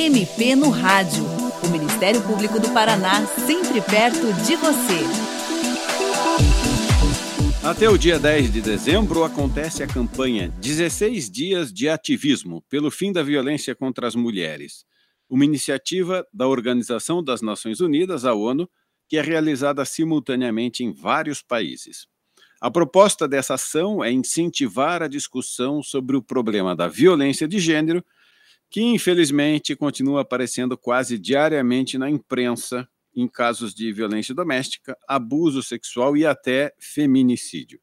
MP no Rádio. O Ministério Público do Paraná, sempre perto de você. Até o dia 10 de dezembro acontece a campanha 16 Dias de Ativismo pelo Fim da Violência contra as Mulheres, uma iniciativa da Organização das Nações Unidas, a ONU, que é realizada simultaneamente em vários países. A proposta dessa ação é incentivar a discussão sobre o problema da violência de gênero, que infelizmente continua aparecendo quase diariamente na imprensa em casos de violência doméstica, abuso sexual e até feminicídio.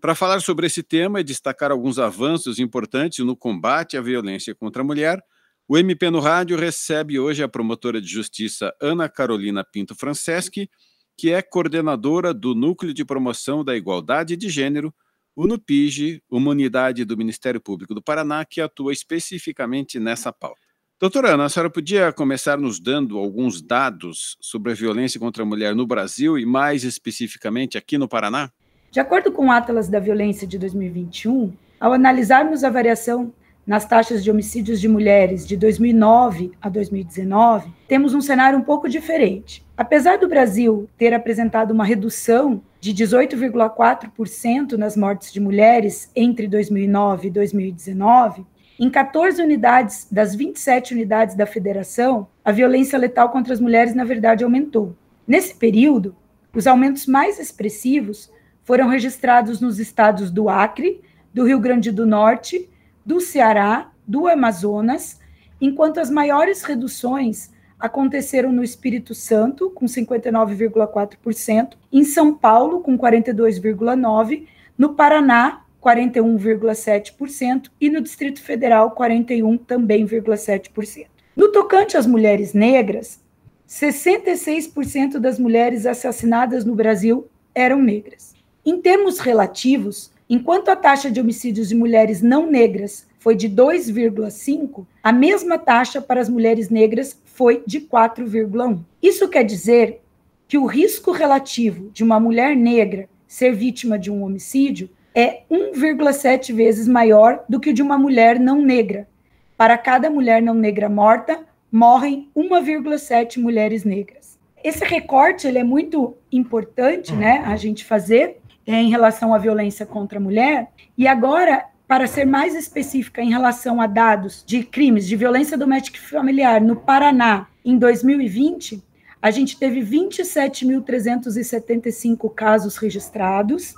Para falar sobre esse tema e destacar alguns avanços importantes no combate à violência contra a mulher, o MP no Rádio recebe hoje a promotora de justiça Ana Carolina Pinto Franceschi, que é coordenadora do Núcleo de Promoção da Igualdade de Gênero, o NUPIG, uma unidade do Ministério Público do Paraná que atua especificamente nessa pauta. Doutora Ana, a senhora podia começar nos dando alguns dados sobre a violência contra a mulher no Brasil e, mais especificamente, aqui no Paraná? De acordo com o Atlas da Violência de 2021, ao analisarmos a variação nas taxas de homicídios de mulheres de 2009 a 2019, temos um cenário um pouco diferente. Apesar do Brasil ter apresentado uma redução de 18,4% nas mortes de mulheres entre 2009 e 2019, em 14 unidades das 27 unidades da federação, a violência letal contra as mulheres, na verdade, aumentou. Nesse período, os aumentos mais expressivos foram registrados nos estados do Acre, do Rio Grande do Norte, do Ceará, do Amazonas, enquanto as maiores reduções aconteceram no Espírito Santo, com 59,4%, em São Paulo, com 42,9%, no Paraná, 41,7%, e no Distrito Federal, 41 também,7%. No tocante às mulheres negras, 66% das mulheres assassinadas no Brasil eram negras. Em termos relativos, enquanto a taxa de homicídios de mulheres não negras foi de 2,5, a mesma taxa para as mulheres negras foi de 4,1. Isso quer dizer que o risco relativo de uma mulher negra ser vítima de um homicídio é 1,7 vezes maior do que o de uma mulher não negra. Para cada mulher não negra morta, morrem 1,7 mulheres negras. Esse recorte ele é muito importante, né, a gente fazer é, em relação à violência contra a mulher. E agora, para ser mais específica em relação a dados de crimes de violência doméstica e familiar no Paraná em 2020, a gente teve 27.375 casos registrados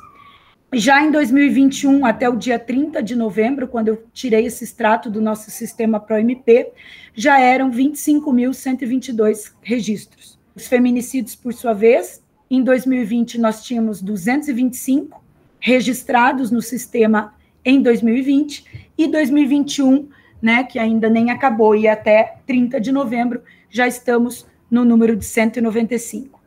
já em 2021, até o dia 30 de novembro, quando eu tirei esse extrato do nosso sistema ProMP, já eram 25.122 registros. Os feminicídios, por sua vez, em 2020 nós tínhamos 225 registrados no sistema em 2020 e 2021, né, que ainda nem acabou e até 30 de novembro já estamos no número de 195.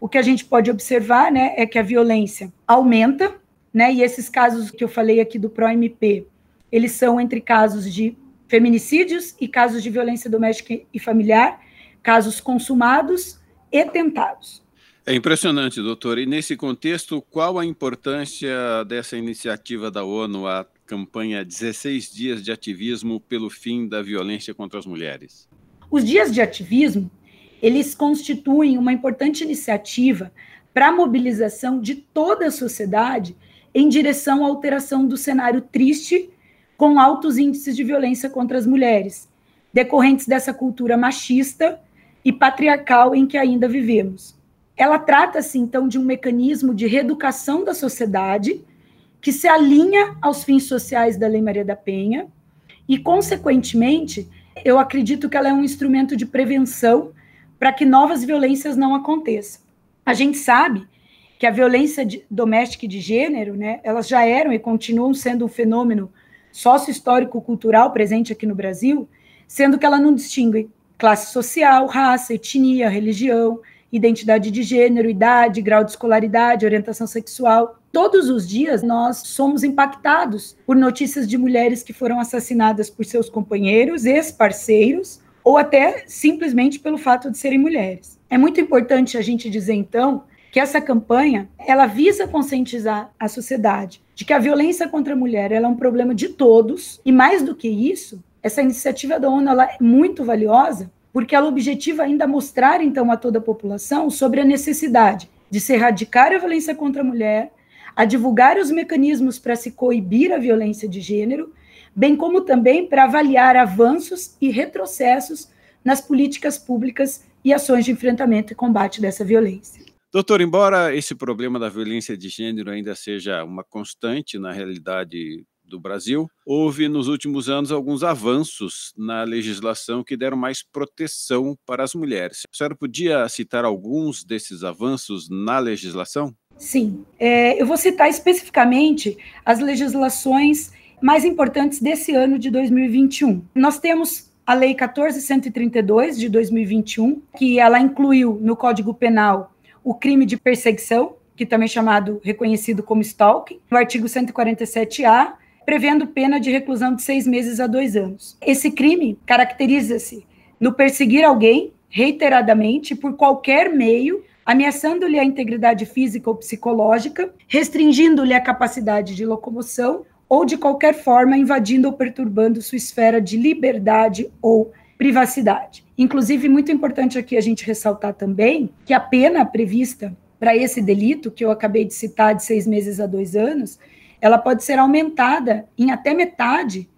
O que a gente pode observar, né, é que a violência aumenta né? E esses casos que eu falei aqui do PROMP, eles são entre casos de feminicídios e casos de violência doméstica e familiar, casos consumados e tentados. É impressionante, doutor. E nesse contexto, qual a importância dessa iniciativa da ONU, a campanha 16 Dias de Ativismo pelo Fim da Violência contra as Mulheres? Os dias de ativismo, eles constituem uma importante iniciativa para a mobilização de toda a sociedade em direção à alteração do cenário triste com altos índices de violência contra as mulheres, decorrentes dessa cultura machista e patriarcal em que ainda vivemos. Ela trata-se, então, de um mecanismo de reeducação da sociedade que se alinha aos fins sociais da Lei Maria da Penha e, consequentemente, eu acredito que ela é um instrumento de prevenção para que novas violências não aconteçam. A gente sabe que a violência doméstica e de gênero, né, elas já eram e continuam sendo um fenômeno sócio-histórico-cultural presente aqui no Brasil, sendo que ela não distingue classe social, raça, etnia, religião, identidade de gênero, idade, grau de escolaridade, orientação sexual. Todos os dias nós somos impactados por notícias de mulheres que foram assassinadas por seus companheiros, ex-parceiros, ou até simplesmente pelo fato de serem mulheres. É muito importante a gente dizer, então, que essa campanha ela visa conscientizar a sociedade de que a violência contra a mulher é um problema de todos e mais do que isso, essa iniciativa da ONU ela é muito valiosa, porque ela objetiva ainda mostrar, então, a toda a população sobre a necessidade de se erradicar a violência contra a mulher, a divulgar os mecanismos para se coibir a violência de gênero, bem como também para avaliar avanços e retrocessos nas políticas públicas e ações de enfrentamento e combate dessa violência. Doutor, embora esse problema da violência de gênero ainda seja uma constante na realidade do Brasil, houve nos últimos anos alguns avanços na legislação que deram mais proteção para as mulheres. A senhora podia citar alguns desses avanços na legislação? Sim, é, eu vou citar especificamente as legislações mais importantes desse ano de 2021. Nós temos a Lei 14.132 de 2021, que ela incluiu no Código Penal o crime de perseguição, que também é chamado reconhecido como stalking, no artigo 147A, prevendo pena de reclusão de seis meses a dois anos. Esse crime caracteriza-se no perseguir alguém reiteradamente por qualquer meio, ameaçando-lhe a integridade física ou psicológica, restringindo-lhe a capacidade de locomoção ou de qualquer forma invadindo ou perturbando sua esfera de liberdade ou privacidade. Inclusive, muito importante aqui a gente ressaltar também que a pena prevista para esse delito, que eu acabei de citar, de seis meses a dois anos, ela pode ser aumentada em até metade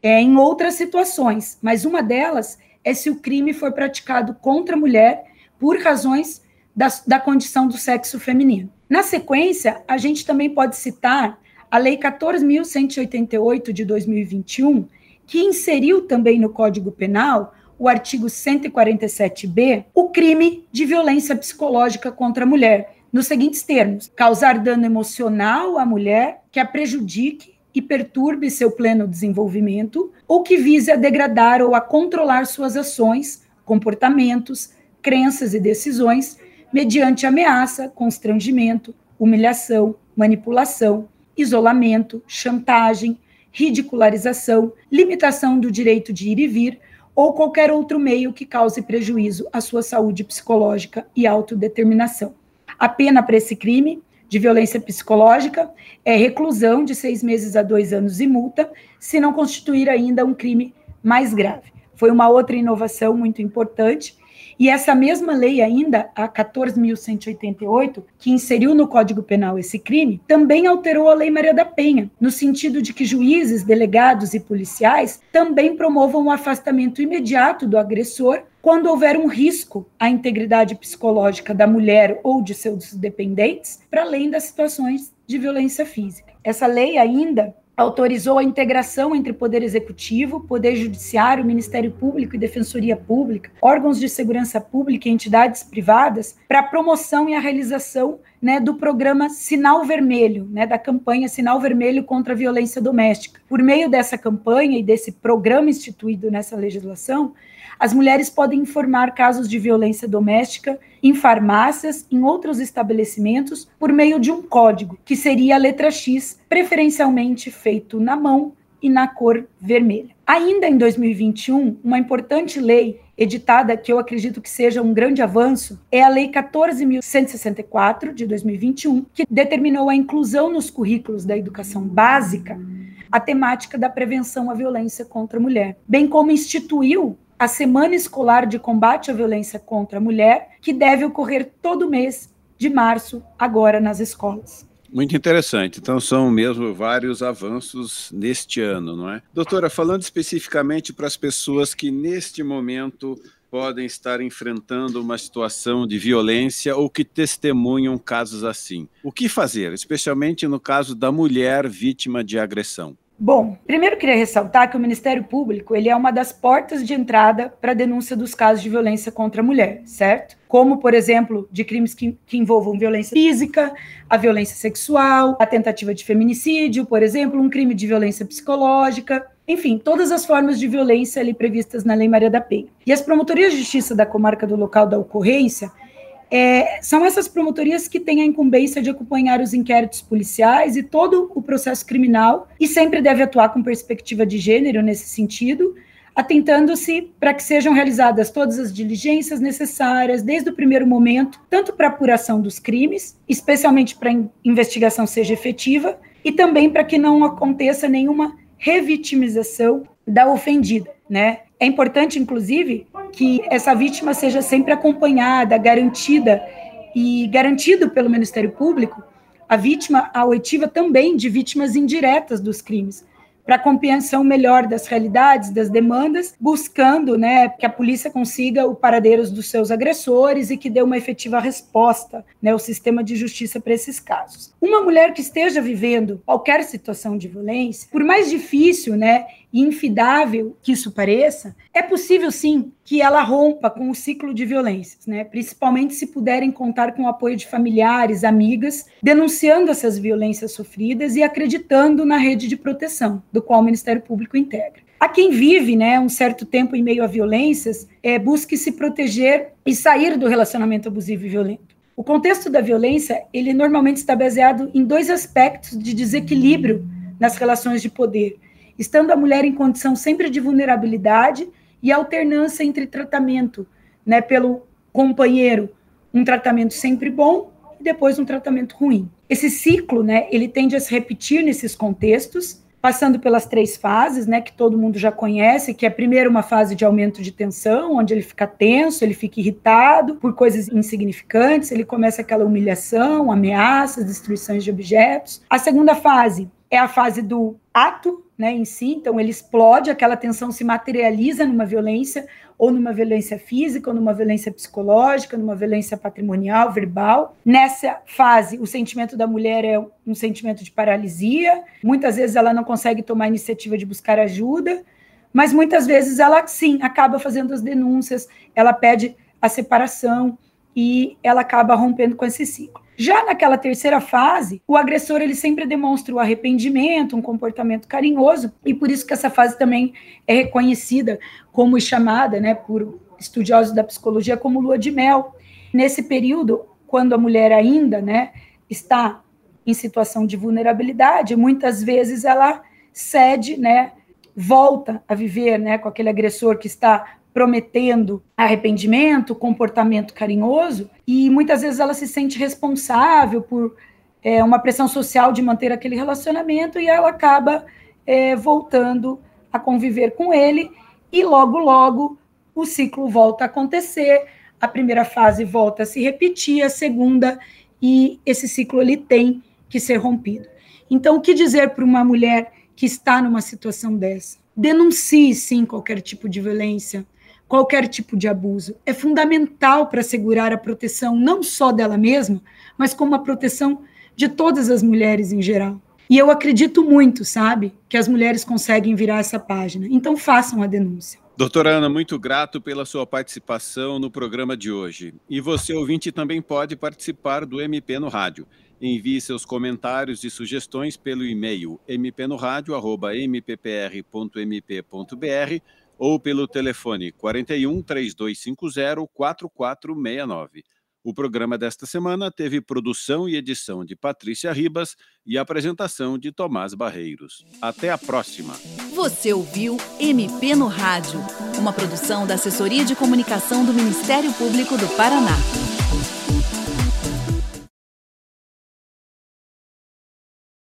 é, em outras situações, mas uma delas é se o crime for praticado contra a mulher por razões da, da condição do sexo feminino. Na sequência, a gente também pode citar a Lei 14.188 de 2021, que inseriu também no Código Penal o artigo 147b, o crime de violência psicológica contra a mulher, nos seguintes termos: causar dano emocional à mulher que a prejudique e perturbe seu pleno desenvolvimento, ou que vise a degradar ou a controlar suas ações, comportamentos, crenças e decisões, mediante ameaça, constrangimento, humilhação, manipulação, isolamento, chantagem, ridicularização, limitação do direito de ir e vir ou qualquer outro meio que cause prejuízo à sua saúde psicológica e autodeterminação. A pena para esse crime de violência psicológica é reclusão de seis meses a dois anos e multa, se não constituir ainda um crime mais grave. Foi uma outra inovação muito importante e essa mesma lei ainda, a 14.188, que inseriu no Código Penal esse crime, também alterou a Lei Maria da Penha, no sentido de que juízes, delegados e policiais também promovam o afastamento imediato do agressor quando houver um risco à integridade psicológica da mulher ou de seus dependentes, para além das situações de violência física. Essa lei ainda autorizou a integração entre Poder Executivo, Poder Judiciário, Ministério Público e Defensoria Pública, órgãos de segurança pública e entidades privadas para a promoção e a realização né, do programa Sinal Vermelho, né, da campanha Sinal Vermelho contra a Violência Doméstica. Por meio dessa campanha e desse programa instituído nessa legislação, as mulheres podem informar casos de violência doméstica em farmácias, em outros estabelecimentos, por meio de um código, que seria a letra X, preferencialmente feito na mão e na cor vermelha. Ainda em 2021, uma importante lei editada, que eu acredito que seja um grande avanço, é a Lei 14.164 de 2021, que determinou a inclusão nos currículos da educação básica a temática da prevenção à violência contra a mulher, bem como instituiu a Semana Escolar de Combate à Violência contra a Mulher, que deve ocorrer todo mês de março, agora nas escolas. Muito interessante. Então, são mesmo vários avanços neste ano, não é? Doutora, falando especificamente para as pessoas que neste momento podem estar enfrentando uma situação de violência ou que testemunham casos assim. O que fazer, especialmente no caso da mulher vítima de agressão? Bom, primeiro queria ressaltar que o Ministério Público ele é uma das portas de entrada para a denúncia dos casos de violência contra a mulher, certo? Como, por exemplo, de crimes que, que envolvam violência física, a violência sexual, a tentativa de feminicídio, por exemplo, um crime de violência psicológica, enfim, todas as formas de violência ali previstas na Lei Maria da Penha. E as promotorias de justiça da comarca do local da ocorrência é, são essas promotorias que têm a incumbência de acompanhar os inquéritos policiais e todo o processo criminal, e sempre deve atuar com perspectiva de gênero nesse sentido, atentando-se para que sejam realizadas todas as diligências necessárias desde o primeiro momento, tanto para apuração dos crimes, especialmente para a investigação seja efetiva, e também para que não aconteça nenhuma revitimização da ofendida, né? É importante, inclusive, que essa vítima seja sempre acompanhada, garantida e garantido pelo Ministério Público a vítima, a oitiva também de vítimas indiretas dos crimes, para compreensão melhor das realidades, das demandas, buscando né, que a polícia consiga o paradeiro dos seus agressores e que dê uma efetiva resposta, né, o sistema de justiça para esses casos. Uma mulher que esteja vivendo qualquer situação de violência, por mais difícil né, infidável que isso pareça, é possível sim que ela rompa com o ciclo de violências, né? principalmente se puderem contar com o apoio de familiares, amigas, denunciando essas violências sofridas e acreditando na rede de proteção, do qual o Ministério Público integra. A quem vive né, um certo tempo em meio a violências, é, busque se proteger e sair do relacionamento abusivo e violento. O contexto da violência, ele normalmente está baseado em dois aspectos de desequilíbrio nas relações de poder, estando a mulher em condição sempre de vulnerabilidade e alternância entre tratamento, né, pelo companheiro, um tratamento sempre bom e depois um tratamento ruim. Esse ciclo, né, ele tende a se repetir nesses contextos, passando pelas três fases, né, que todo mundo já conhece, que é primeiro uma fase de aumento de tensão, onde ele fica tenso, ele fica irritado por coisas insignificantes, ele começa aquela humilhação, ameaças, destruições de objetos. A segunda fase é a fase do ato, né, em si, então ele explode, aquela tensão se materializa numa violência, ou numa violência física, ou numa violência psicológica, numa violência patrimonial, verbal. Nessa fase, o sentimento da mulher é um sentimento de paralisia, muitas vezes ela não consegue tomar a iniciativa de buscar ajuda, mas muitas vezes ela sim acaba fazendo as denúncias, ela pede a separação e ela acaba rompendo com esse ciclo. Já naquela terceira fase, o agressor ele sempre demonstra o arrependimento, um comportamento carinhoso, e por isso que essa fase também é reconhecida como chamada, né, por estudiosos da psicologia como lua de mel. Nesse período, quando a mulher ainda, né, está em situação de vulnerabilidade, muitas vezes ela cede, né, volta a viver, né, com aquele agressor que está prometendo arrependimento, comportamento carinhoso, e muitas vezes ela se sente responsável por é, uma pressão social de manter aquele relacionamento e ela acaba é, voltando a conviver com ele, e logo, logo o ciclo volta a acontecer, a primeira fase volta a se repetir, a segunda, e esse ciclo ele tem que ser rompido. Então, o que dizer para uma mulher que está numa situação dessa? Denuncie sim qualquer tipo de violência, qualquer tipo de abuso. É fundamental para assegurar a proteção não só dela mesma, mas como a proteção de todas as mulheres em geral. E eu acredito muito, sabe, que as mulheres conseguem virar essa página. Então façam a denúncia. Doutora Ana, muito grato pela sua participação no programa de hoje. E você, ouvinte, também pode participar do MP no Rádio. Envie seus comentários e sugestões pelo e-mail mpnoradio.mppr.mp.br ou pelo telefone 41 3250 4469. O programa desta semana teve produção e edição de Patrícia Ribas e apresentação de Tomás Barreiros. Até a próxima. Você ouviu MP no Rádio, uma produção da Assessoria de Comunicação do Ministério Público do Paraná.